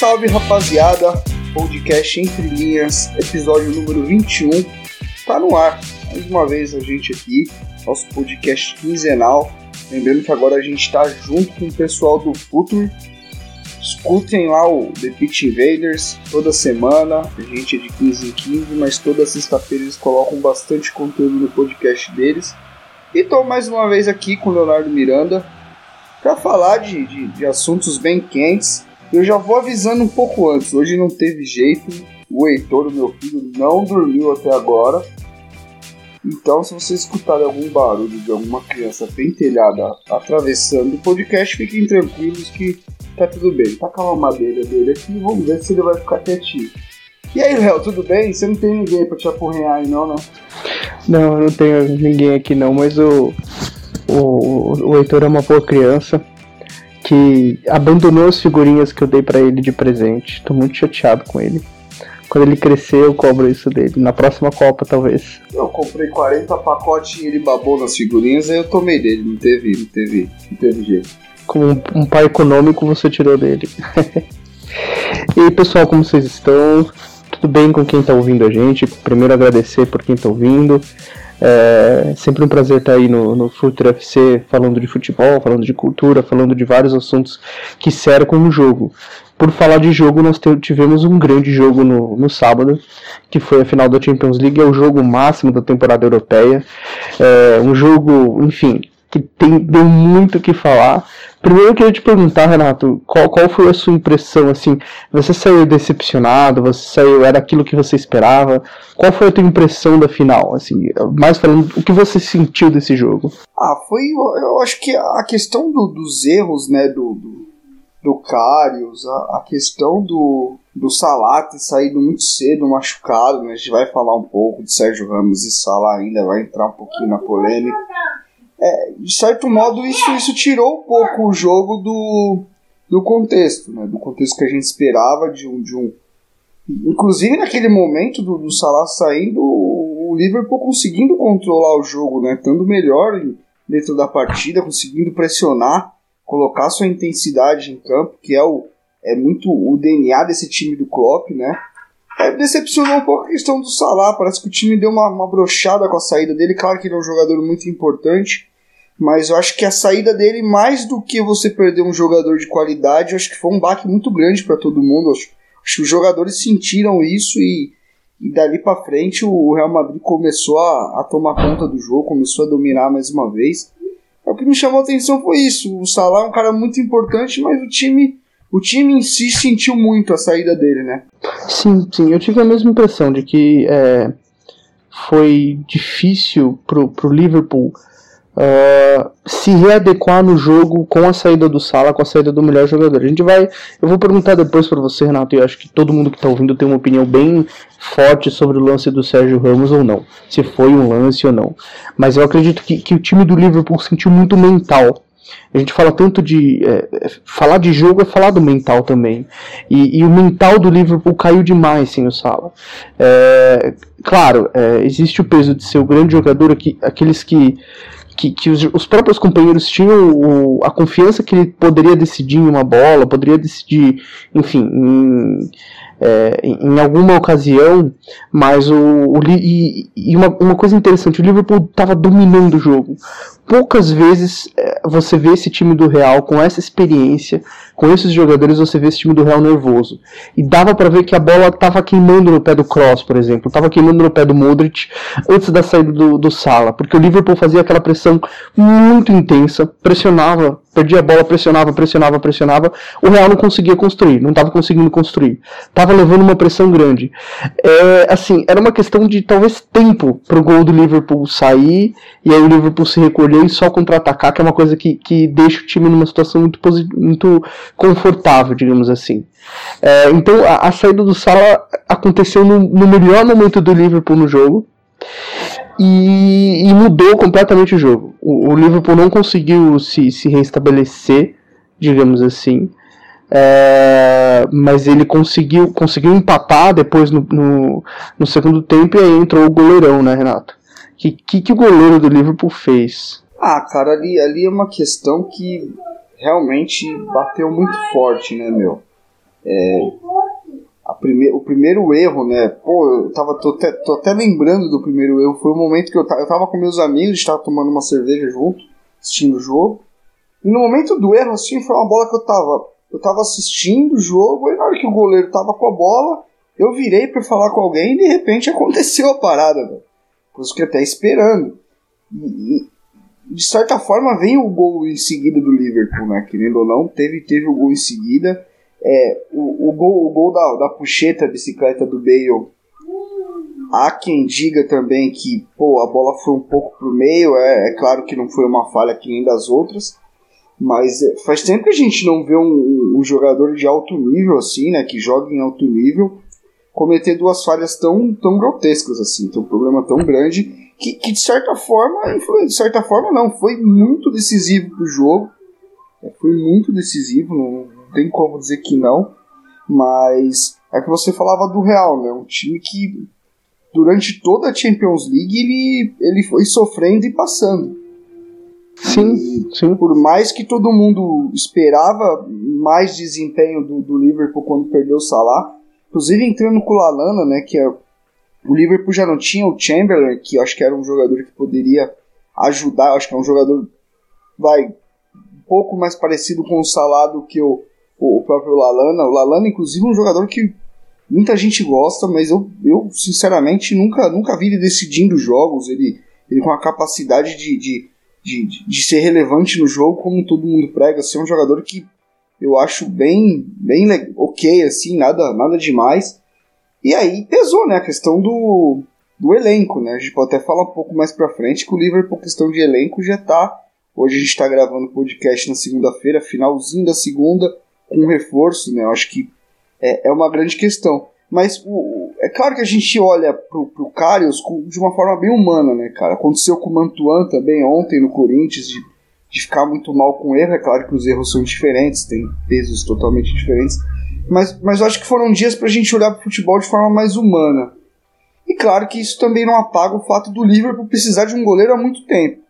Salve, rapaziada! Podcast Entre Linhas, episódio número 21, tá no ar. Mais uma vez a gente aqui, nosso podcast quinzenal. Lembrando que agora a gente tá junto com o pessoal do Future. Escutem lá o The Pitch Invaders toda semana. A gente é de 15 em 15, mas toda sexta-feira eles colocam bastante conteúdo no podcast deles. E tô mais uma vez aqui com o Leonardo Miranda para falar de, de, de assuntos bem quentes. Eu já vou avisando um pouco antes. Hoje não teve jeito. O Heitor, meu filho, não dormiu até agora. Então, se vocês escutarem algum barulho de alguma criança pentelhada atravessando o podcast, fiquem tranquilos que tá tudo bem. Tá com a mamadeira dele aqui vamos ver se ele vai ficar quietinho. E aí, Léo, tudo bem? Você não tem ninguém pra te apurrear aí, não, né? Não, eu não tenho ninguém aqui não, mas o, o, o Heitor é uma boa criança que abandonou as figurinhas que eu dei pra ele de presente. Tô muito chateado com ele. Quando ele crescer, eu cobro isso dele. Na próxima Copa, talvez. Eu comprei 40 pacotes e ele babou nas figurinhas, aí eu tomei dele. Não teve, não teve, não teve jeito. Como um, um pai econômico, você tirou dele. e aí, pessoal, como vocês estão? Tudo bem com quem tá ouvindo a gente? Primeiro, agradecer por quem tá ouvindo. É sempre um prazer estar aí no, no Future FC falando de futebol, falando de cultura, falando de vários assuntos que cercam o jogo. Por falar de jogo, nós tivemos um grande jogo no, no sábado, que foi a final da Champions League, é o jogo máximo da temporada europeia. É um jogo, enfim, que tem, deu muito o que falar. Primeiro eu queria te perguntar, Renato, qual, qual foi a sua impressão, assim, você saiu decepcionado, você saiu, era aquilo que você esperava? Qual foi a tua impressão da final, assim, mais falando, o que você sentiu desse jogo? Ah, foi. Eu acho que a questão do- dos erros, né, do, do, do Karius, a, a questão do, do Salah ter saído muito cedo, machucado, né, a gente vai falar um pouco de Sérgio Ramos e Salah ainda, vai entrar um pouquinho na polêmica. É, de certo modo, isso, isso tirou um pouco o jogo do, do contexto, né, do contexto que a gente esperava de um. De um Inclusive naquele momento do, do Salah saindo, o Liverpool conseguindo controlar o jogo, né? Estando melhor dentro da partida, conseguindo pressionar, colocar sua intensidade em campo, que é o é muito o DNA desse time do Klopp, né? É, decepcionou um pouco a questão do Salah, parece que o time deu uma, uma brochada com a saída dele, claro que ele é um jogador muito importante, mas eu acho que a saída dele, mais do que você perder um jogador de qualidade, eu acho que foi um baque muito grande para todo mundo, acho, acho que os jogadores sentiram isso e, e dali para frente o Real Madrid começou a, a tomar conta do jogo, começou a dominar mais uma vez. O que me chamou a atenção foi isso. O Salah é um cara muito importante, mas o time, o time em si sentiu muito a saída dele, né? Sim, sim, eu tive a mesma impressão de que é, foi difícil pro, pro Liverpool ah, se readequar no jogo com a saída do Sala, com a saída do melhor jogador. A gente vai, eu vou perguntar depois para você, Renato, e eu acho que todo mundo que tá ouvindo tem uma opinião bem forte sobre o lance do Sérgio Ramos ou não, se foi um lance ou não. Mas eu acredito que, que o time do Liverpool sentiu muito mental. A gente fala tanto de. é, é, falar de jogo é falar do mental também. E, e o mental do Liverpool caiu demais sem o Sala. É, claro, é, existe o peso de ser o grande jogador, aqui, aqueles que. Que, que os, os próprios companheiros tinham o- a confiança que ele poderia decidir em uma bola, poderia decidir, enfim, em, é, em alguma ocasião, mas o, o e, e uma, uma coisa interessante, o Liverpool estava dominando o jogo. Poucas vezes é, você vê esse time do Real com essa experiência, com esses jogadores, você vê esse time do Real nervoso. E dava para ver que a bola estava queimando no pé do Cross, por exemplo, estava queimando no pé do Modric antes da saída do, do Sala, porque o Liverpool fazia aquela pressão muito intensa, pressionava perdia a bola, pressionava, pressionava, pressionava. O Real não conseguia construir, não estava conseguindo construir. Tava levando uma pressão grande. É, assim, era uma questão de talvez tempo pro gol do Liverpool sair e aí o Liverpool se recolher e só contra-atacar, que é uma coisa que, que deixa o time numa situação muito, muito confortável, digamos assim. É, então a, a, saída do Salah aconteceu no, no melhor momento do Liverpool no jogo e, e mudou completamente o jogo. O, o, Liverpool não conseguiu se, se restabelecer, digamos assim. É, mas ele conseguiu, conseguiu empatar depois no, no, no, segundo tempo e aí entrou o goleirão, né, Renato? O que, que, que o goleiro do Liverpool fez? Ah, cara, ali, ali é uma questão que realmente bateu muito forte, né, meu? É, prime o primeiro erro, né? Pô, eu tava, tô, até, tô até lembrando do primeiro erro. Foi o momento que eu, eu tava com meus amigos, estava tomando uma cerveja junto, assistindo o jogo. E no momento do erro, assim, foi uma bola que eu tava. Eu tava assistindo o jogo, e na hora que o goleiro tava com a bola, eu virei para falar com alguém e de repente aconteceu a parada, velho. Por isso que até esperando. E, e, de certa forma vem o gol em seguida do Liverpool, né? Querendo ou não, teve, teve o gol em seguida. É, o, o gol, o gol da, da puxeta bicicleta do Bale. Há quem diga também que pô, a bola foi um pouco pro meio. É, é claro que não foi uma falha que nem das outras. Mas é, faz tempo que a gente não vê um, um, jogador de alto nível assim, né? Que joga em alto nível, cometer duas falhas tão, tão grotescas assim, tem um problema tão grande que, que de certa forma, de certa forma não, foi muito decisivo pro jogo. É, foi muito decisivo, não, tem como dizer que não, mas é que você falava do Real, né? Um time que durante toda a Champions League ele, ele foi sofrendo e passando. Sim, e, sim. Por mais que todo mundo esperava mais desempenho do, do Liverpool quando perdeu o Salah, inclusive entrando com o Lalana, né? Que é, o Liverpool já não tinha o Chamberlain, que eu acho que era um jogador que poderia ajudar, acho que é um jogador vai um pouco mais parecido com o Salah do que o, o próprio Lalana. O Lalana, inclusive, é um jogador que muita gente gosta, mas eu, eu sinceramente nunca, nunca vi ele decidindo jogos. Ele, ele com a capacidade de, de, de, de ser relevante no jogo, como todo mundo prega. Ser um jogador que eu acho bem, bem ok, assim, nada, nada demais. E aí pesou, né, a questão do, do elenco, né? A gente pode até falar um pouco mais pra frente que o Liverpool, questão de elenco, já tá. Hoje a gente tá gravando o podcast na segunda-feira, finalzinho da segunda com reforço, né? Eu acho que é, é uma grande questão. Mas o, é claro que a gente olha pro, pro Karius de uma forma bem humana, né, cara? Aconteceu com o Mantuan também ontem no Corinthians, de, de ficar muito mal com erro. É claro que os erros são diferentes, tem pesos totalmente diferentes. Mas, mas eu acho que foram dias pra gente olhar pro futebol de forma mais humana. E claro que isso também não apaga o fato do Liverpool precisar de um goleiro há muito tempo.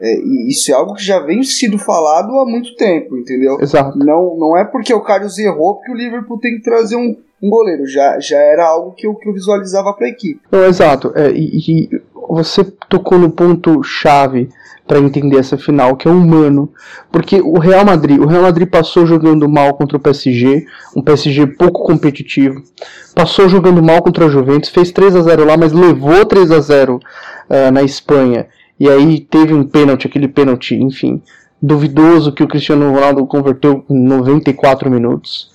É, e isso é algo que já vem sido falado há muito tempo, entendeu? Exato. Não, não é porque o Carlos errou porque o Liverpool tem que trazer um, um goleiro. Já, já era algo que eu, que eu visualizava para a equipe. Não, exato. É, e, e, você tocou no ponto chave para entender essa final, que é humano. Porque o Real Madrid, o Real Madrid passou jogando mal contra o PSG, um PSG pouco competitivo. Passou jogando mal contra a Juventus, fez 3 a 0 lá, mas levou 3 a 0 uh, na Espanha e aí teve um pênalti, aquele pênalti, enfim, duvidoso que o Cristiano Ronaldo converteu em 94 minutos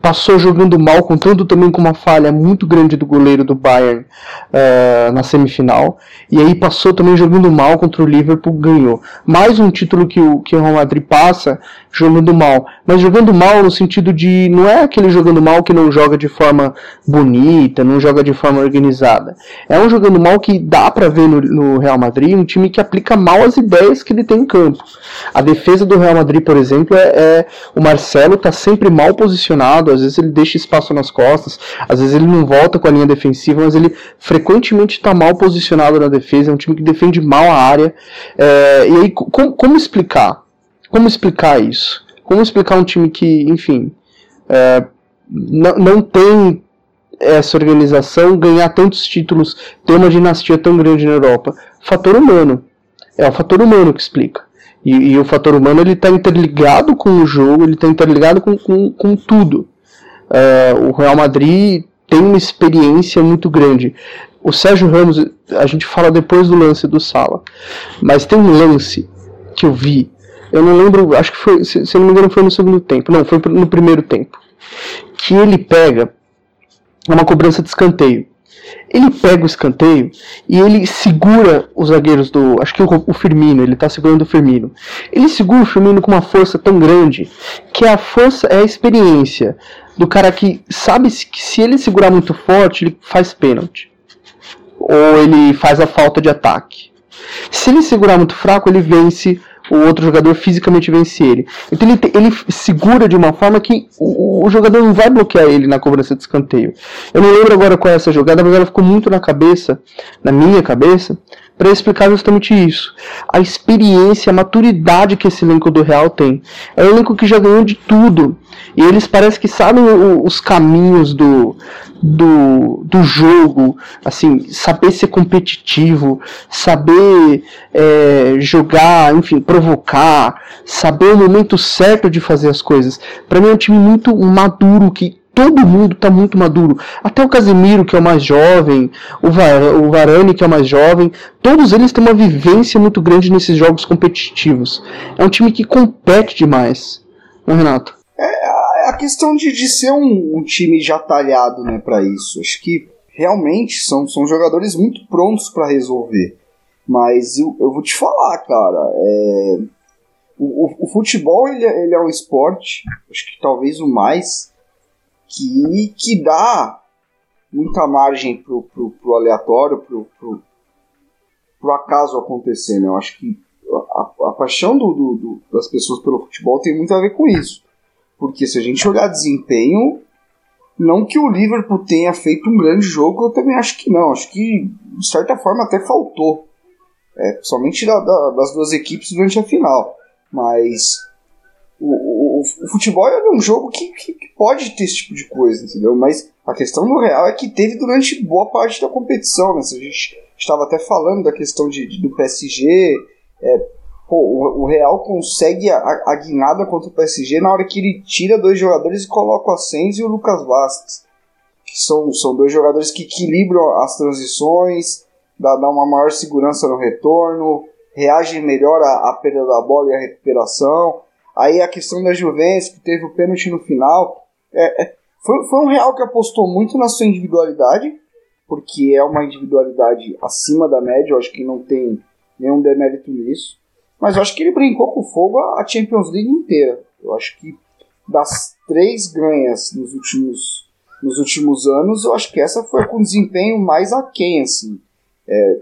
passou jogando mal, contando também com uma falha muito grande do goleiro do Bayern uh, na semifinal. E aí passou também jogando mal contra o Liverpool, ganhou. Mais um título que o, que o Real Madrid passa jogando mal. Mas jogando mal no sentido de. Não é aquele jogando mal que não joga de forma bonita, não joga de forma organizada. É um jogando mal que dá para ver no, no Real Madrid um time que aplica mal as ideias que ele tem em campo. A defesa do Real Madrid, por exemplo, é, é o Marcelo tá sempre mal posicionado às vezes ele deixa espaço nas costas, às vezes ele não volta com a linha defensiva, mas ele frequentemente está mal posicionado na defesa, é um time que defende mal a área. É, e aí, com, como explicar? Como explicar isso? Como explicar um time que, enfim, é, não, não tem essa organização ganhar tantos títulos, ter uma dinastia tão grande na Europa? Fator humano. É o fator humano que explica. E, e o fator humano ele está interligado com o jogo, ele está interligado com, com, com tudo. Uh, o Real Madrid tem uma experiência muito grande. O Sérgio Ramos, a gente fala depois do lance do Sala, mas tem um lance que eu vi Eu não lembro, acho que foi, se, se não me engano, foi no segundo tempo. Não, foi no primeiro tempo. Que ele pega uma cobrança de escanteio. Ele pega o escanteio e ele segura os zagueiros do. Acho que o, o Firmino, ele tá segurando o Firmino. Ele segura o Firmino com uma força tão grande que a força é a experiência do cara que sabe que se ele segurar muito forte, ele faz pênalti. Ou ele faz a falta de ataque. Se ele segurar muito fraco, ele vence o outro jogador fisicamente vence ele. Então ele, ele segura de uma forma que o, o, jogador não vai bloquear ele na cobrança de escanteio. Eu não lembro agora qual é essa jogada, mas ela ficou muito na cabeça, na minha cabeça, para explicar justamente isso. A experiência, a maturidade que esse elenco do Real tem. É um elenco que já ganhou de tudo. E eles parecem que sabem os caminhos do, do, do jogo, assim, saber ser competitivo, saber é, jogar, enfim, provocar, saber o momento certo de fazer as coisas. Para mim é um time muito maduro que todo mundo está muito maduro. Até o Casemiro, que é o mais jovem, o, Var o Varane, que é o mais jovem, todos eles têm uma vivência muito grande nesses jogos competitivos. É um time que compete demais. Não, Renato? É a questão de, de ser um, um time já talhado né, para isso. Acho que realmente são, são jogadores muito prontos para resolver. Mas eu, eu vou te falar, cara, é, o, o, o, futebol ele, é, ele é um esporte, acho que talvez o mais que, que dá muita margem pro, pro, pro aleatório, pro, pro, pro acaso acontecer, né? Eu acho que a, a paixão do, do, do, das pessoas pelo futebol tem muito a ver com isso. Porque se a gente olhar desempenho, não que o Liverpool tenha feito um grande jogo, eu também acho que não. Acho que, de certa forma, até faltou. É, somente da, da, das duas equipes durante a final. Mas o, o, o futebol é um jogo que, que, que, pode ter esse tipo de coisa, entendeu? Mas a questão no real é que teve durante boa parte da competição, né? A gente estava até falando da questão de, de do PSG, é, pô, o, o, Real consegue a, a, guinada contra o PSG na hora que ele tira dois jogadores e coloca o Asensio e o Lucas Vasquez, que são, são dois jogadores que equilibram as transições, dá, dá uma maior segurança no retorno, reagem melhor à, à perda da bola e à recuperação. Aí a questão da Juventus, que teve o pênalti no final. É, é, foi, foi um Real que apostou muito na sua individualidade, porque é uma individualidade acima da média, eu acho que não tem nenhum demérito nisso. Mas eu acho que ele brincou com fogo a Champions League inteira. Eu acho que das três ganhas nos últimos, nos últimos anos, eu acho que essa foi com desempenho mais aquém, assim. É,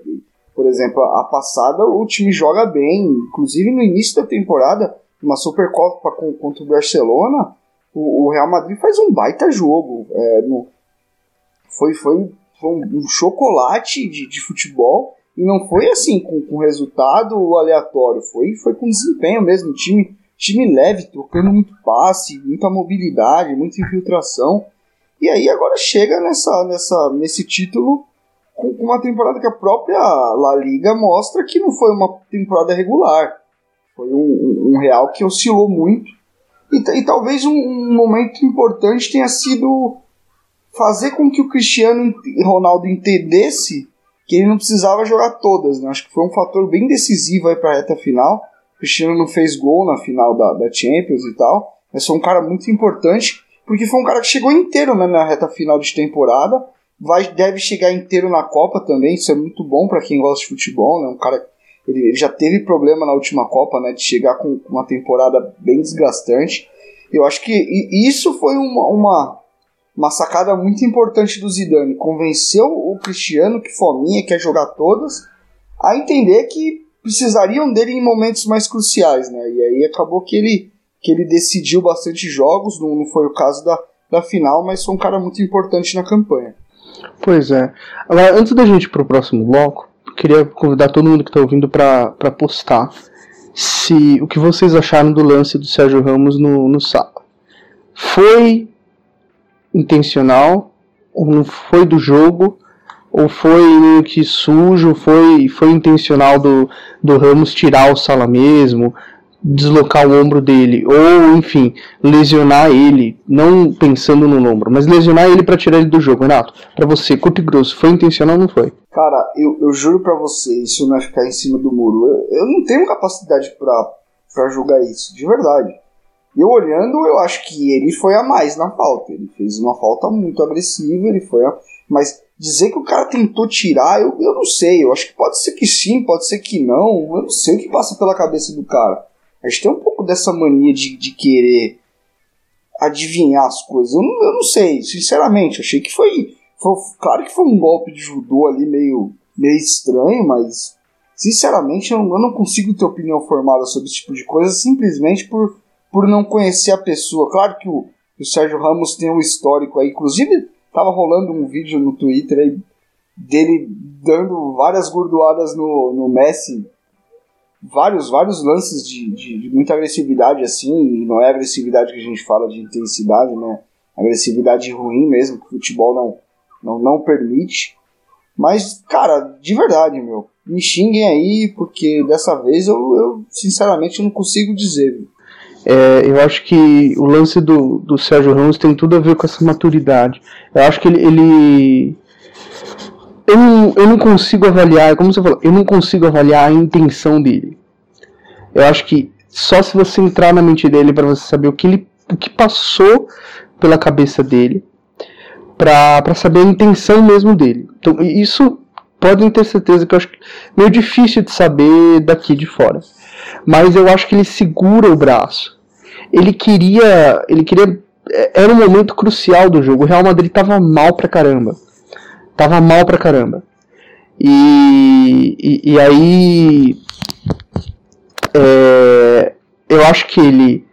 por exemplo, a passada o time joga bem, inclusive no início da temporada uma Supercopa contra o Barcelona, o, o, Real Madrid faz um baita jogo. É, no, foi, foi, foi um, um chocolate de, de futebol e não foi assim com, com resultado aleatório, foi, foi com desempenho mesmo. Time, time leve, trocando muito passe, muita mobilidade, muita infiltração. E aí agora chega nessa, nessa, nesse título com, com uma temporada que a própria La Liga mostra que não foi uma temporada regular. Foi um, um Real que oscilou muito. E, e talvez um, um, momento importante tenha sido fazer com que o Cristiano Ronaldo entendesse que ele não precisava jogar todas. Né? Acho que foi um fator bem decisivo para a reta final. O Cristiano não fez gol na final da, da Champions e tal, mas foi um cara muito importante, porque foi um cara que chegou inteiro né, na reta final de temporada. Vai, deve chegar inteiro na Copa também, isso é muito bom para quem gosta de futebol, né? Um cara ele, já teve problema na última Copa, né? De chegar com uma temporada bem desgastante. Eu acho que isso foi uma, uma, uma sacada muito importante do Zidane. Convenceu o Cristiano, que fominha, quer jogar todas, a entender que precisariam dele em momentos mais cruciais, né? E aí acabou que ele, que ele decidiu bastante jogos, não, não foi o caso da, da final, mas foi um cara muito importante na campanha. Pois é. Agora, antes da gente ir pro próximo bloco, queria convidar todo mundo que está ouvindo para postar se o que vocês acharam do lance do Sérgio Ramos no, no sábado. Foi intencional ou não foi do jogo? Ou foi que sujo, foi, foi intencional do, do Ramos tirar o sala mesmo, deslocar o ombro dele, ou enfim, lesionar ele, não pensando no ombro, mas lesionar ele para tirar ele do jogo. Renato, para você, curto e grosso, foi intencional ou não foi? Cara, eu, eu juro para você, isso não é ficar em cima do muro. Eu, eu não tenho capacidade para julgar isso, de verdade. Eu olhando, eu acho que ele foi a mais na falta. Ele fez uma falta muito agressiva, ele foi a... Mas dizer que o cara tentou tirar, eu, eu não sei. Eu acho que pode ser que sim, pode ser que não. Eu não sei o que passa pela cabeça do cara. A gente tem um pouco dessa mania de, de querer adivinhar as coisas. Eu não, eu não sei, sinceramente. Achei que foi, foi. Claro que foi um golpe de judô ali meio, meio estranho, mas sinceramente eu, eu não consigo ter opinião formada sobre esse tipo de coisa simplesmente por, por não conhecer a pessoa. Claro que o, o Sérgio Ramos tem um histórico aí, inclusive tava rolando um vídeo no Twitter aí dele dando várias gordoadas no, no Messi vários, vários lances de, de, de, muita agressividade assim, e não é agressividade que a gente fala de intensidade, né? Agressividade ruim mesmo, que o futebol não, não, não permite. Mas, cara, de verdade, meu, me xinguem aí, porque dessa vez eu, eu sinceramente não consigo dizer. É, eu acho que o lance do, do Sérgio Ramos tem tudo a ver com essa maturidade. Eu acho que ele, ele eu não, eu não consigo avaliar, como você falou, eu não consigo avaliar a intenção dele. Eu acho que só se você entrar na mente dele para você saber o que ele, o que passou pela cabeça dele, para saber a intenção mesmo dele. Então isso podem ter certeza que eu acho meio difícil de saber daqui de fora. Mas eu acho que ele segura o braço. Ele queria, ele queria é, era um momento crucial do jogo. O Real Madrid tava mal pra caramba. Tava mal pra caramba. E, e, e aí. É, eu acho que ele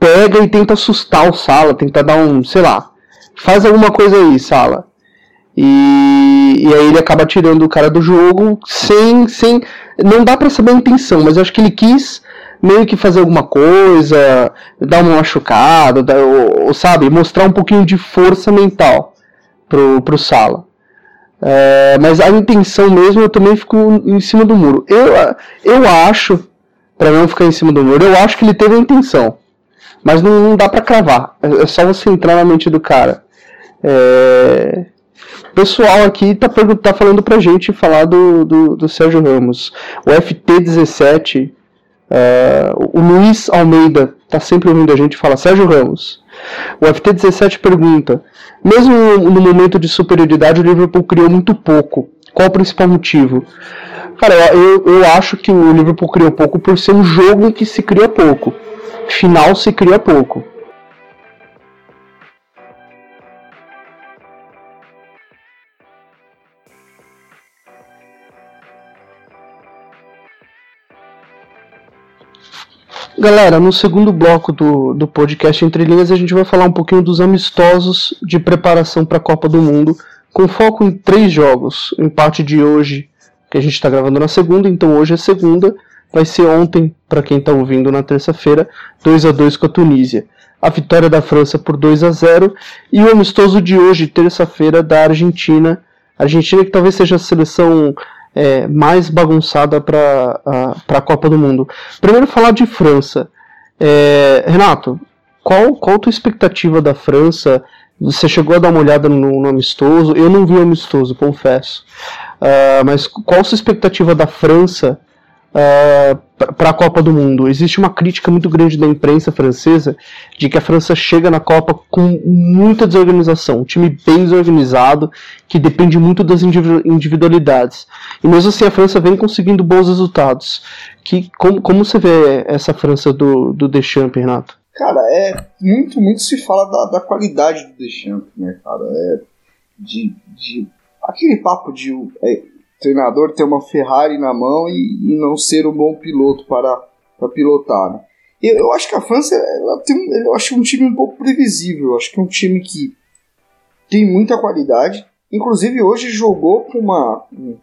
pega e tenta assustar o Sala, tenta dar um, sei lá, faz alguma coisa aí, Sala. E, e aí ele acaba tirando o cara do jogo sem. sem não dá para saber a intenção, mas eu acho que ele quis meio que fazer alguma coisa, dar uma machucada, dar, ou, ou, sabe, mostrar um pouquinho de força mental pro, pro Sala. É, mas a intenção mesmo eu também fico em cima do muro. Eu, eu acho, para não ficar em cima do muro, eu acho que ele teve a intenção. Mas não, não dá para cravar. É, é só você entrar na mente do cara. É... O pessoal aqui tá, tá falando pra gente falar do, do, do Sérgio Ramos. O FT17, é, o Luiz Almeida tá sempre ouvindo a gente falar Sérgio Ramos. O FT17 pergunta: mesmo no momento de superioridade, o Liverpool criou muito pouco. Qual o principal motivo? Cara, eu, eu acho que o Liverpool criou pouco por ser um jogo em que se cria pouco. Final se cria pouco. Galera, no segundo bloco do, do podcast Entre Linhas, a gente vai falar um pouquinho dos amistosos de preparação para a Copa do Mundo, com foco em três jogos. O empate de hoje, que a gente está gravando na segunda, então hoje é segunda, vai ser ontem, para quem está ouvindo na terça-feira, 2 a 2 com a Tunísia. A vitória da França por 2 a 0 e o amistoso de hoje, terça-feira, da Argentina. Argentina que talvez seja a seleção é, mais bagunçada para a Copa do Mundo. Primeiro falar de França. É, Renato, qual, qual a tua expectativa da França? Você chegou a dar uma olhada no, no amistoso? Eu não vi o amistoso, confesso. Uh, mas qual a sua expectativa da França uh, para a Copa do Mundo. Existe uma crítica muito grande da imprensa francesa de que a França chega na Copa com muita desorganização, um time bem desorganizado que depende muito das individualidades. E mesmo assim a França vem conseguindo bons resultados. Que, como, como você vê essa França do, do Deschamps, Renato? Cara, é muito, muito se fala da, da qualidade do Deschamps, né, cara? É de, de aquele papo de é, treinador ter uma Ferrari na mão e, e não ser um bom piloto para, para pilotar. Né? Eu, eu, acho que a França ela tem, eu acho um time um pouco previsível. Eu acho que é um time que tem muita qualidade. Inclusive hoje jogou com uma um,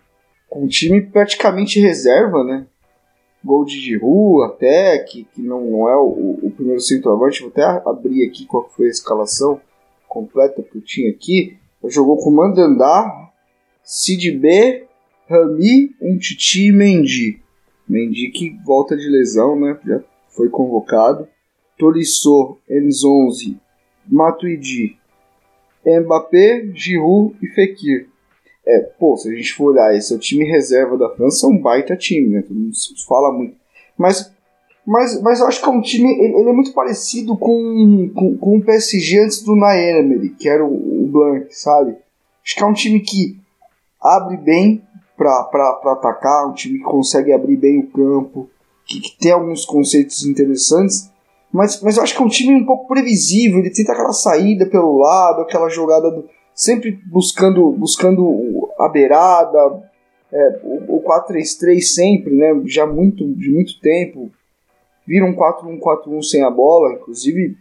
com um time praticamente reserva, né? Gol de Giroud até, que, que não, não é o, o primeiro centroavante. Vou até abrir aqui qual foi a escalação completa que eu tinha aqui. Jogou com Mandandá, Sid B, Rami, Umtiti Mendy. Mendy que volta de lesão, né? Já foi convocado. Tolisso, Enzonzi, Matuidi, Mbappé, Giroud e Fekir. É, pô, se a gente for olhar, esse é o time reserva da França, é um baita time, né? Todo mundo fala muito. Mas, Mas, mas eu acho que é um time. Ele, ele é muito parecido com, com, com o PSG antes do Naemery, que era o, o Blanc, sabe? Acho que é um time que abre bem para atacar, um time que consegue abrir bem o campo, que, que, tem alguns conceitos interessantes, mas, mas eu acho que é um time um pouco previsível. Ele tenta aquela saída pelo lado, aquela jogada do, sempre buscando, buscando a beirada, é, o, o 4-3-3 sempre, né? Já muito, de muito tempo. Vira um 4-1-4-1 sem a bola. Inclusive,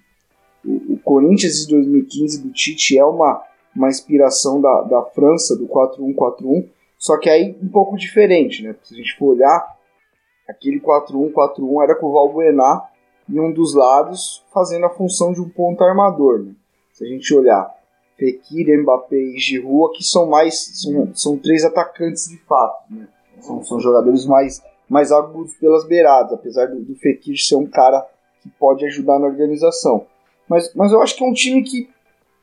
o, o, Corinthians de 2015 do Tite é uma, uma inspiração da, da França, do 4-1-4-1. Só que aí um pouco diferente, né? Se a gente for olhar, aquele 4-1-4-1 era com o Valbuena em um dos lados, fazendo a função de um ponto armador. Né? Se a gente olhar Fekir, Mbappé e Giroud, que são mais são, são três atacantes de fato, né? São, são jogadores mais mais agudos pelas beiradas, apesar do, do Fekir ser um cara que pode ajudar na organização. Mas, mas eu acho que é um time que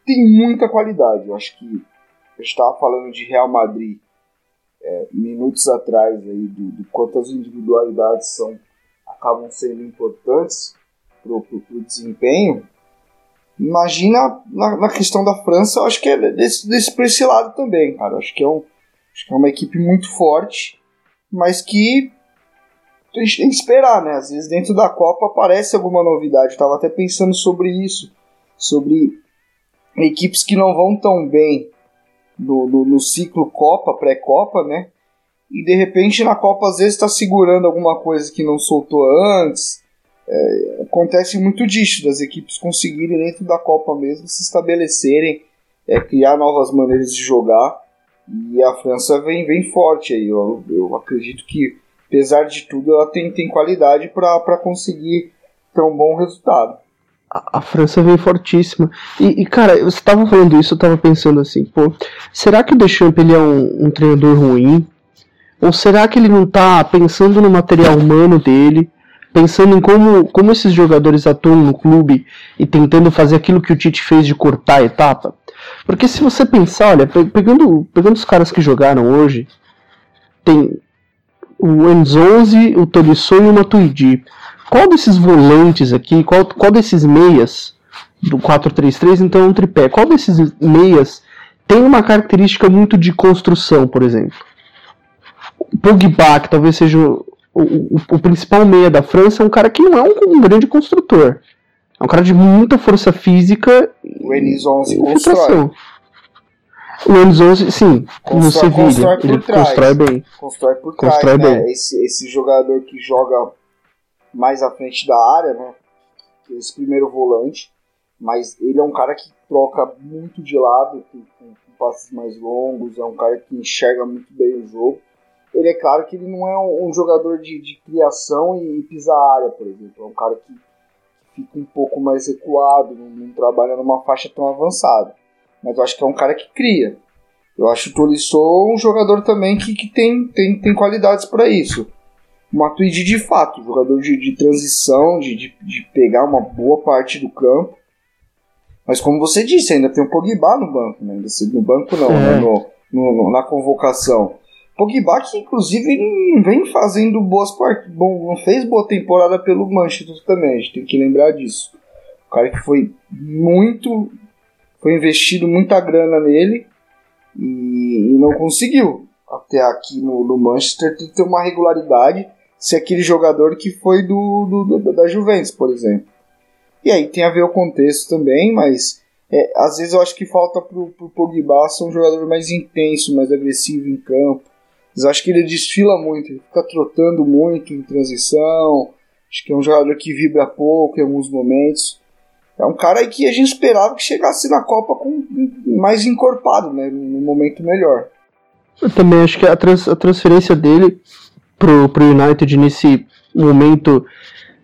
tem muita qualidade. Eu acho que a gente estava falando de Real Madrid é, minutos atrás aí do, do quanto as individualidades são acabam sendo importantes para o desempenho. Imagina na, na, questão da França, eu acho que é desse, desse por esse lado também, cara. Eu acho que é, um, acho que é uma equipe muito forte, mas que a gente tem que esperar, né? Às vezes dentro da Copa aparece alguma novidade. Eu tava até pensando sobre isso, sobre equipes que não vão tão bem no, no, no ciclo Copa, pré-Copa, né? E de repente na Copa às vezes está segurando alguma coisa que não soltou antes é, acontece muito disso, das equipes conseguirem dentro da Copa mesmo se estabelecerem, é, criar novas maneiras de jogar. E a França vem, vem forte aí. Eu, eu acredito que, apesar de tudo, ela tem, tem qualidade para conseguir ter um bom resultado. A, França vem fortíssima. E, e, cara, você estava falando isso, eu estava pensando assim, pô, será que o Deschamps ele é um, um treinador ruim? Ou será que ele não está pensando no material humano dele? pensando em como, como esses jogadores atuam no clube e tentando fazer aquilo que o Tite fez de cortar a etapa. Porque se você pensar, olha, pegando, pegando os caras que jogaram hoje, tem o Enzonzi, o Tolisso e o Matuidi. Qual desses volantes aqui, qual, qual desses meias do 4-3-3, então é um tripé, qual desses meias tem uma característica muito de construção, por exemplo? O Pogba, que talvez seja o, o, principal meia da França é um cara que não é um, um grande construtor. É um cara de muita força física o Enison se constrói. O Enison, sim, constrói, no Sevilha, ele trás, constrói bem. Constrói por trás, constrói né? bem. Esse, esse jogador que joga mais à frente da área, né? Esse primeiro volante. Mas ele é um cara que troca muito de lado, com, com, com passes mais longos, é um cara que enxerga muito bem o jogo ele é claro que ele não é um, um jogador de, de, criação e, pisa a área, por exemplo. É um cara que, fica um pouco mais recuado, não, não, trabalha numa faixa tão avançada. Mas eu acho que é um cara que cria. Eu acho o Tolisso um jogador também que, que tem, tem, tem qualidades para isso. O Matuidi, de fato, jogador de, de transição, de, de, de, pegar uma boa parte do campo. Mas como você disse, ainda tem o Pogba no banco, né? No banco não, né? é. né? no, no, na convocação. Pogba que inclusive não vem fazendo boas partidas, bom, não fez boa temporada pelo Manchester também, a gente tem que lembrar disso. O cara que foi muito, foi investido muita grana nele e, e não conseguiu até aqui no, no Manchester ter uma regularidade se aquele jogador que foi do, do, do, da Juventus, por exemplo. E aí tem a ver o contexto também, mas é, às vezes eu acho que falta pro, pro Pogba ser um jogador mais intenso, mais agressivo em campo mas acho que ele desfila muito, ele fica trotando muito em transição. Acho que é um jogador que vibra pouco em alguns momentos. É um cara que a gente esperava que chegasse na Copa com mais encorpado, né, num momento melhor. Eu também acho que a, trans, a transferência dele pro, pro United nesse momento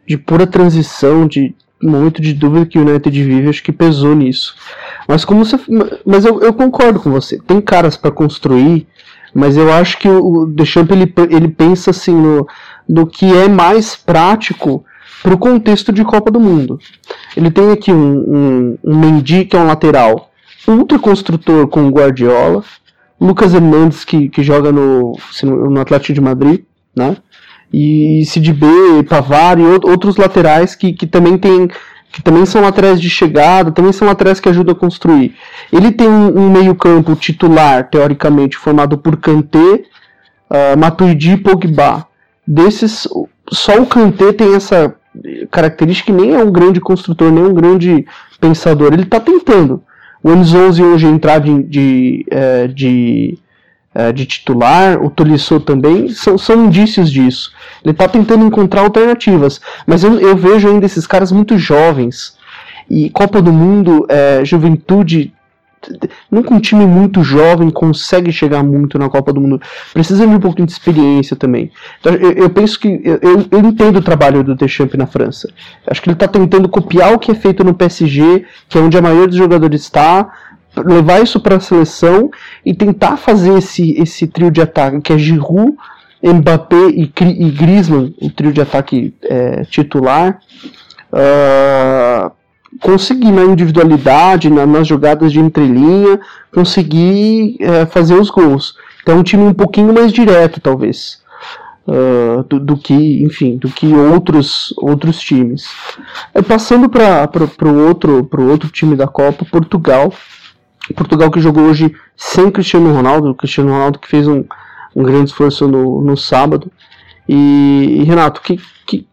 de pura transição, de momento de dúvida que o United vive, acho que pesou nisso. Mas como você, mas eu, eu concordo com você. Tem caras para construir, mas eu acho que o Deschamps ele, ele pensa assim no, no que é mais prático para o contexto de Copa do Mundo. Ele tem aqui um, um, um Mendy, que é um lateral ultra construtor com o Guardiola, Lucas Hernandes, que, que joga no, no Atlético de Madrid, né? e CDB, Pavar e outros laterais que, que também tem que também são laterais de chegada, também são laterais que ajudam a construir. Ele tem um, um meio-campo titular, teoricamente, formado por Kanté, uh, Matuidi e Pogba. Desses, só o Kanté tem essa característica que nem é um grande construtor, nem um grande pensador. Ele está tentando. O Enzonzi hoje entrar de, de, é, de, é, de titular, o Tolisso também, são, são indícios disso. Ele está tentando encontrar alternativas, mas eu, eu, vejo ainda esses caras muito jovens. E Copa do Mundo, é, juventude, nunca um time muito jovem consegue chegar muito na Copa do Mundo. Precisa de um pouquinho de experiência também. Então, eu, eu penso que. Eu, eu, entendo o trabalho do Deschamps na França. Acho que ele está tentando copiar o que é feito no PSG, que é onde a maioria dos jogadores está, levar isso para a seleção e tentar fazer esse, esse trio de ataque, que é Giroud, Mbappé e, e Griezmann, o trio de ataque é, titular. Uh, conseguir na individualidade, na, nas jogadas de entrelinha, conseguir é, fazer os gols. Então um time um pouquinho mais direto, talvez, uh, do, do, que, enfim, do que outros outros times. É, passando para o outro, outro time da Copa, Portugal. Portugal que jogou hoje sem Cristiano Ronaldo, o Cristiano Ronaldo que fez um, um grande esforço no, no sábado. E, e Renato, que, que,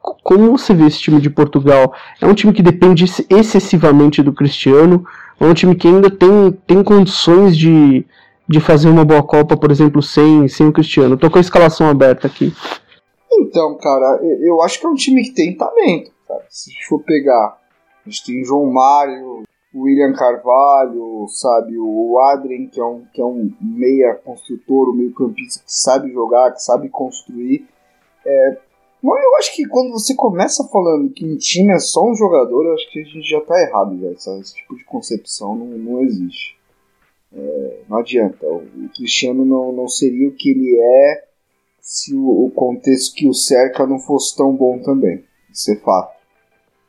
como você vê esse time de Portugal? É um time que depende excessivamente do Cristiano? É um time que ainda tem, tem condições de, de fazer uma boa Copa, por exemplo, sem, sem o Cristiano? Tô com a escalação aberta aqui. Então, cara, eu acho que é um time que tem talento, cara. Se a gente for pegar, a gente tem João Mário, William Carvalho, sabe, o Adrien, que é um, que é um meia construtor, um meio campista que sabe jogar, que sabe construir. É, eu acho que quando você começa falando que um time é só um jogador, eu acho que a gente já tá errado já. Esse, tipo de concepção não, não existe. É, não adianta. O, o, Cristiano não, não seria o que ele é se o, o, contexto que o cerca não fosse tão bom também. Isso é fato.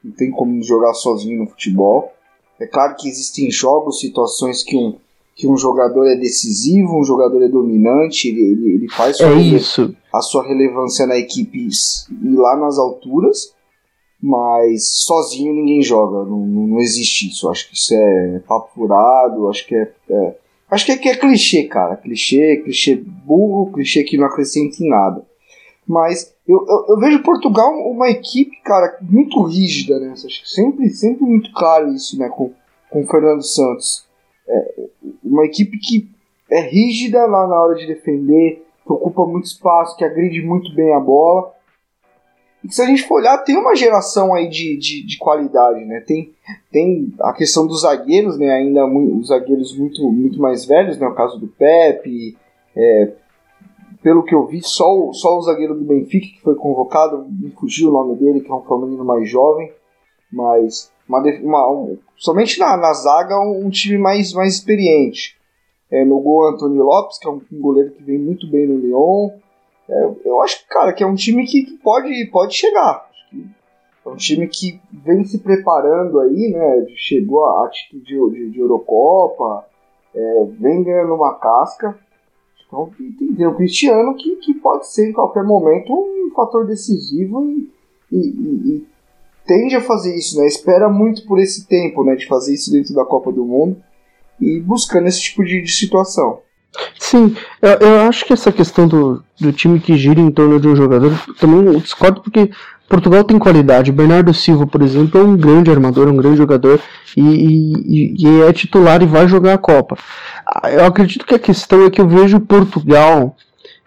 Não tem como jogar sozinho no futebol. É claro que existem jogos, situações que um, que um jogador é decisivo, um jogador é dominante, ele, ele, ele faz é isso. a sua relevância na equipe ir lá nas alturas, mas sozinho ninguém joga, não, não existe isso. Acho que isso é papo furado, acho que é, é acho que é, que é clichê, cara, clichê, clichê burro, clichê que não acrescenta em nada. Mas eu, eu, eu, vejo Portugal uma equipe, cara, muito rígida, né? Sempre, sempre muito claro isso, né? Com, com o Fernando Santos é, uma equipe que é rígida lá na hora de defender, que ocupa muito espaço, que agride muito bem a bola. E se a gente for olhar, tem uma geração aí de, de, de qualidade, né? Tem, tem a questão dos zagueiros, né? Ainda os zagueiros muito, muito mais velhos, né? O caso do Pepe. É, pelo que eu vi, só o, só o zagueiro do Benfica que foi convocado, me fugiu o nome dele, que é um feminino mais jovem. Mas uma, uma um, somente na, na zaga um, um, time mais, mais experiente. É, no gol Antônio Lopes, que é um, um, goleiro que vem muito bem no Lyon. É, eu acho, cara, que é um time que, que pode, pode chegar. É um time que vem se preparando aí, né? Chegou a título de, de, de Eurocopa, é, vem ganhando uma casca. Então tem o Cristiano que, que pode ser em qualquer momento um fator decisivo e, e, e, tende a fazer isso, né? Espera muito por esse tempo, né? De fazer isso dentro da Copa do Mundo e buscando esse tipo de, de situação. Sim, eu, eu, acho que essa questão do, do time que gira em torno de um jogador também discordo porque Portugal tem qualidade. Bernardo Silva, por exemplo, é um grande armador, um grande jogador e, e, e é titular e vai jogar a Copa. Ah, eu acredito que a questão é que eu vejo Portugal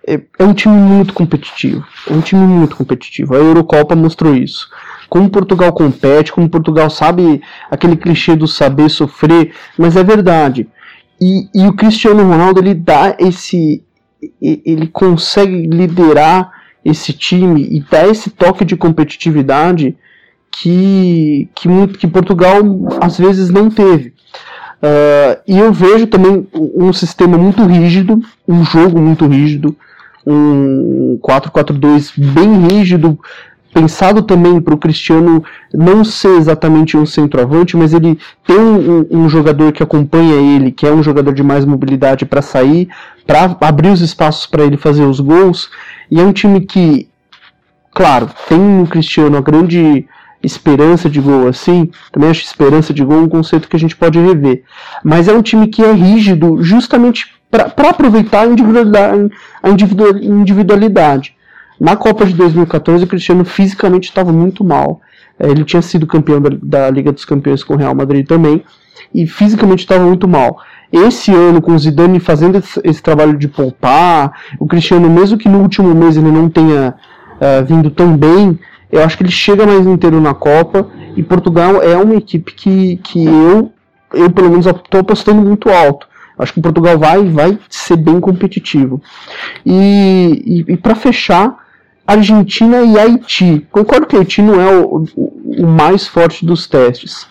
é, é um time muito competitivo. É um time muito competitivo. A Eurocopa mostrou isso como Portugal compete, como Portugal sabe aquele clichê do saber sofrer, mas é verdade. E, e o Cristiano Ronaldo ele dá esse. Ele consegue liderar esse time e dar esse toque de competitividade que, que, que Portugal às vezes não teve. Uh, e eu vejo também um sistema muito rígido, um jogo muito rígido, um 4-4-2 bem rígido, pensado também para o Cristiano não ser exatamente um centroavante, mas ele tem um, um, jogador que acompanha ele, que é um jogador de mais mobilidade para sair, para abrir os espaços para ele fazer os gols. E é um time que claro, tem no Cristiano a grande esperança de gol assim, também acho esperança de gol um conceito que a gente pode rever. Mas é um time que é rígido justamente para aproveitar a individualidade, a individualidade. Na Copa de 2014, o Cristiano fisicamente estava muito mal. É, ele tinha sido campeão da, da, Liga dos Campeões com o Real Madrid também, e fisicamente estava muito mal. Esse ano, com o Zidane fazendo esse, trabalho de poupar, o Cristiano, mesmo que no último mês ele não tenha uh, vindo tão bem, eu acho que ele chega mais inteiro na Copa, e Portugal é uma equipe que, que eu, eu pelo menos estou apostando muito alto. Acho que Portugal vai, vai ser bem competitivo. E, e, e para fechar, Argentina e Haiti. Concordo que Haiti não é o, o, o, mais forte dos testes.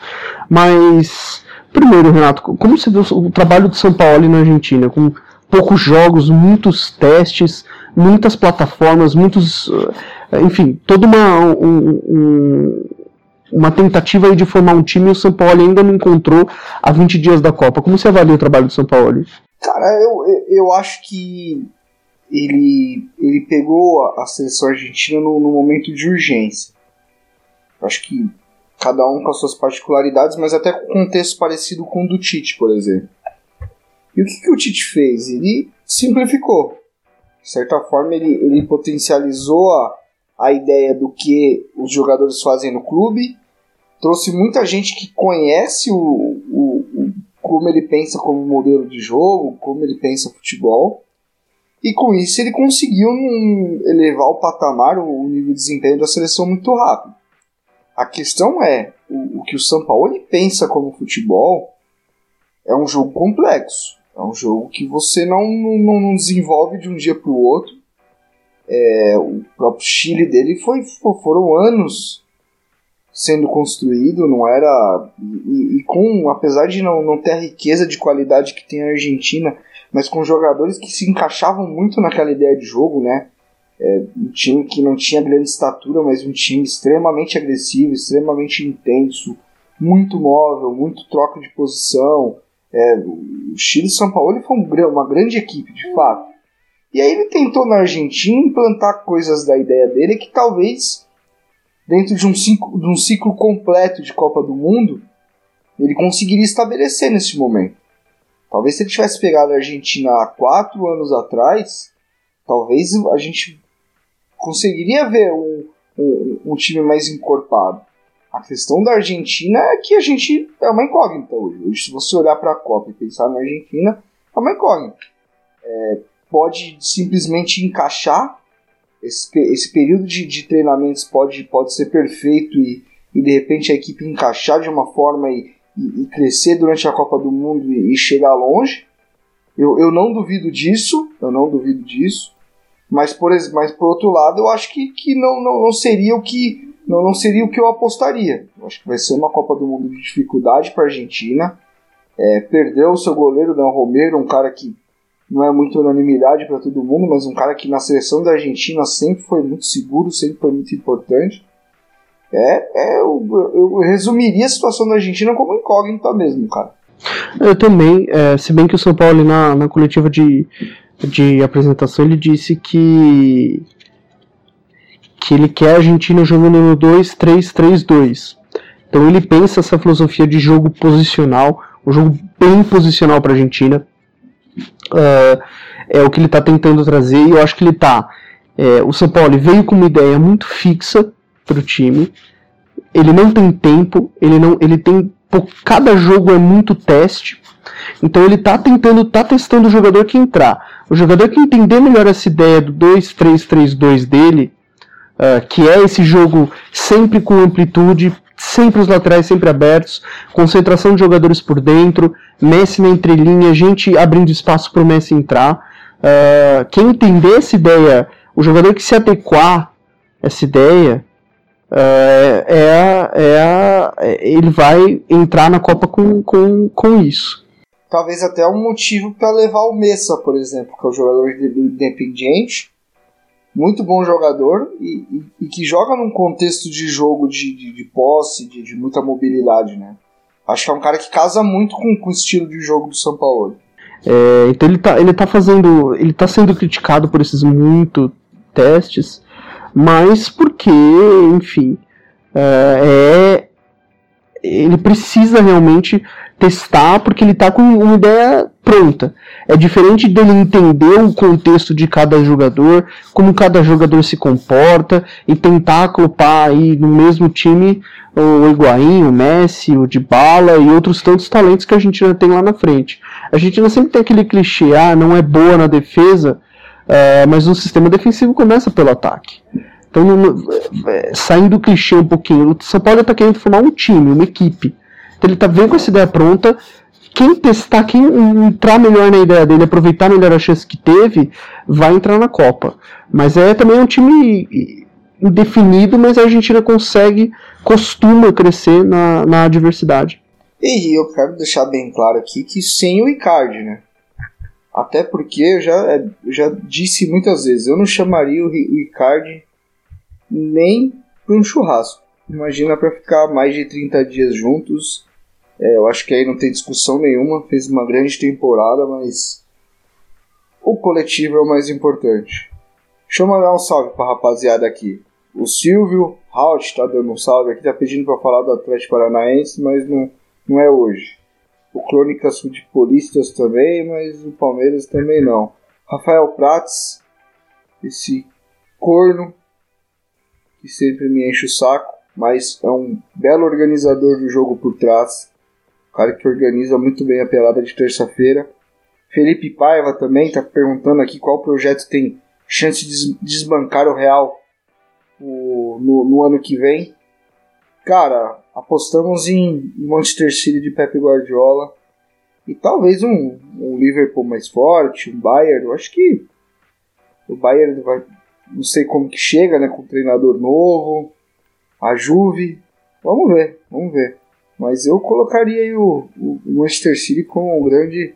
Mas, primeiro, Renato, como você viu o trabalho de São Paulo na Argentina? Com poucos jogos, muitos testes, muitas plataformas, muitos. Eh, enfim, toda uma, um, um, uma tentativa de formar um time e o São Paulo ainda não encontrou há 20 dias da Copa. Como você avalia o trabalho do São Paulo? Cara, eu, eu acho que ele, ele pegou a, a seleção argentina no, no, momento de urgência. Acho que cada um com as suas particularidades, mas até com contexto parecido com o do Tite, por exemplo. E o que, que o Tite fez? Ele simplificou. De certa forma, ele, ele potencializou a, a ideia do que os jogadores fazem no clube, trouxe muita gente que conhece o, o, o como ele pensa como modelo de jogo, como ele pensa futebol, e com isso ele conseguiu elevar o patamar, o nível de desempenho da seleção muito rápido. A questão é, o, o que o São Paulo pensa como futebol é um jogo complexo. É um jogo que você não, não, não desenvolve de um dia para o outro. É, o próprio Chile dele foi, foram anos sendo construído, não era. E, e, com, apesar de não, não ter a riqueza de qualidade que tem a Argentina, mas com jogadores que se encaixavam muito naquela ideia de jogo, né? É, um time que não tinha grande estatura, mas um time extremamente agressivo, extremamente intenso, muito móvel, muito troca de posição. É, o Chile e São Paulo foi um, uma grande equipe, de fato. E aí ele tentou na Argentina implantar coisas da ideia dele que talvez dentro de um ciclo, de um ciclo completo de Copa do Mundo ele conseguiria estabelecer nesse momento. Talvez se ele tivesse pegado a Argentina há quatro anos atrás, talvez a gente conseguiria ver um, um, um, time mais encorpado. A questão da Argentina é que a gente é uma incógnita hoje. Hoje, se você olhar para a Copa e pensar na Argentina, é uma incógnita. É, pode simplesmente encaixar esse, esse período de, de treinamentos pode, pode ser perfeito e, e de repente a equipe encaixar de uma forma e, e, e crescer durante a Copa do Mundo e, e chegar longe. Eu, eu não duvido disso, eu não duvido disso. Mas por, mas por outro lado, eu acho que, que não, não, não seria o que não, não seria o que eu apostaria. Eu acho que vai ser uma Copa do Mundo de dificuldade para a Argentina. É, perdeu o seu goleiro, Dan Romero, um cara que não é muito unanimidade para todo mundo, mas um cara que na seleção da Argentina sempre foi muito seguro, sempre foi muito importante. É, é eu, eu resumiria a situação da Argentina como incógnita mesmo, cara. Eu também, é, se bem que o São Paulo na, na coletiva de, de apresentação ele disse que que ele quer a Argentina jogando no 2-3-3-2. Então ele pensa essa filosofia de jogo posicional, um jogo bem posicional para a Argentina. Uh, é o que ele está tentando trazer e eu acho que ele está. É, o São Paulo veio com uma ideia muito fixa para o time. Ele não tem tempo, ele não, ele tem cada jogo é muito teste. Então ele tá tentando, tá testando o jogador que entrar. O jogador que entender melhor essa ideia do 2-3-3-2 dele, uh, que é esse jogo sempre com amplitude, sempre os laterais sempre abertos, concentração de jogadores por dentro, Messi na entrelinha, gente abrindo espaço para o Messi entrar. Uh, quem entender essa ideia, o jogador que se adequar essa ideia, é, é, é, ele vai entrar na Copa com, com, com isso. Talvez até um motivo para levar o Messa, por exemplo, que é o jogador do Independiente, muito bom jogador e, e, e, que joga num contexto de jogo de, de, de posse, de, de, muita mobilidade, né? Acho que é um cara que casa muito com, com o estilo de jogo do São Paulo. É, então ele tá, ele tá fazendo. Ele tá sendo criticado por esses muito testes, mas porque, enfim, é, é ele precisa realmente testar porque ele está com uma ideia pronta. É diferente dele entender o contexto de cada jogador, como cada jogador se comporta e tentar acoplar aí no mesmo time o Higuaín, o Messi, o Dybala e outros tantos talentos que a Argentina tem lá na frente. A Argentina sempre tem aquele clichê, ah, não é boa na defesa, é, mas o sistema defensivo começa pelo ataque. Então, é, saindo do clichê um pouquinho, o São Paulo está querendo formar um time, uma equipe. Então ele tá vendo com essa ideia pronta. Quem testar, quem entrar melhor na ideia dele, aproveitar melhor a chance que teve, vai entrar na Copa. Mas é também um time indefinido, mas a Argentina consegue, costuma crescer na, na adversidade. E eu quero deixar bem claro aqui que sem o Icardi, né? Até porque eu já, é, já disse muitas vezes, eu não chamaria o Icardi nem para um churrasco. Imagina para ficar mais de 30 dias juntos é, eu acho que aí não tem discussão nenhuma. Fez uma grande temporada, mas o coletivo é o mais importante. Deixa eu mandar um salve pra rapaziada aqui. O Silvio Halt tá dando um salve aqui, tá pedindo para falar do Atlético Paranaense, mas não, não é hoje. O Crônicas Futebolistas também, mas o Palmeiras também não. Rafael Prates, esse corno que sempre me enche o saco, mas é um belo organizador do jogo por trás cara que organiza muito bem a pelada de terça-feira. Felipe Paiva também está perguntando aqui qual projeto tem chance de desbancar o Real o, no, no, ano que vem. Cara, apostamos em Manchester City de Pep Guardiola e talvez um, um Liverpool mais forte, um Bayern. Eu acho que o Bayern vai, não sei como que chega, né, com o treinador novo, a Juve. Vamos ver, vamos ver. Mas eu colocaria o, o Manchester City como um grande,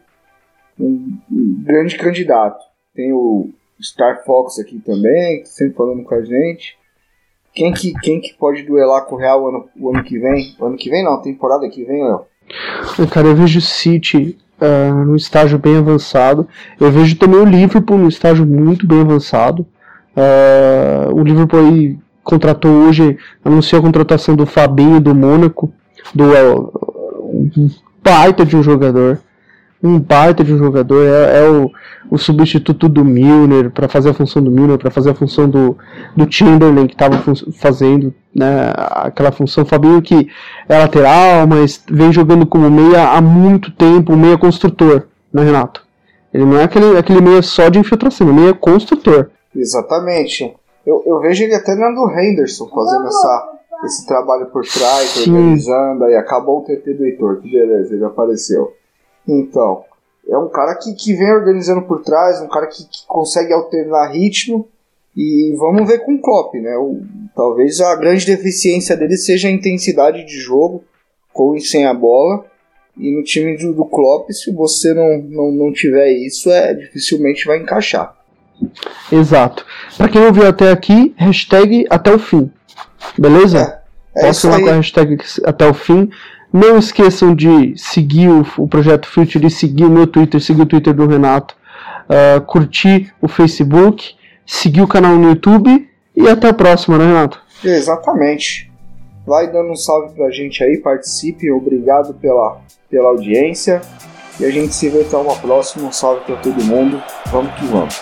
um, um grande candidato. Tem o Star Fox aqui também, sempre falando com a gente. Quem que, quem que pode duelar com o Real ano, o ano que vem? O ano que vem não, temporada que vem, Léo. Cara, eu vejo o City uh, no estágio bem avançado. Eu vejo também o Liverpool no estágio muito bem avançado. Uh, o Liverpool aí contratou hoje, anunciou a contratação do Fabinho do Mônaco do um baita de um jogador. Um baita de um jogador. É, é o, o substituto do Milner para fazer a função do Milner, para fazer a função do, do Chamberlain que estava fazendo né, aquela função. Fabinho que é lateral, mas vem jogando como meia há muito tempo, meia construtor, né, Renato? Ele não é aquele, aquele meia só de infiltração, é meia construtor. Exatamente. Eu, eu vejo ele até no Henderson fazendo essa, esse trabalho por trás, Sim. organizando, aí acabou o TT do Heitor, que beleza, ele apareceu. Então, é um cara que, que vem organizando por trás, um cara que, que consegue alternar ritmo, e vamos ver com o Klopp, né? O, talvez a grande deficiência dele seja a intensidade de jogo, com e sem a bola. E no time do, do Klopp, se você não, não, não tiver isso, é dificilmente vai encaixar. Exato. Para quem ouviu até aqui, hashtag até o fim. Beleza? É, é Posso lá com a hashtag até o fim. Não esqueçam de seguir o, projeto Future, seguir o meu Twitter, seguir o Twitter do Renato, uh, curtir o Facebook, seguir o canal no YouTube e até a próxima, né, Renato? Exatamente. Vai dando um salve pra gente aí, participe, obrigado pela, pela audiência. E a gente se vê até uma próxima. Um salve pra todo mundo. Vamos que vamos.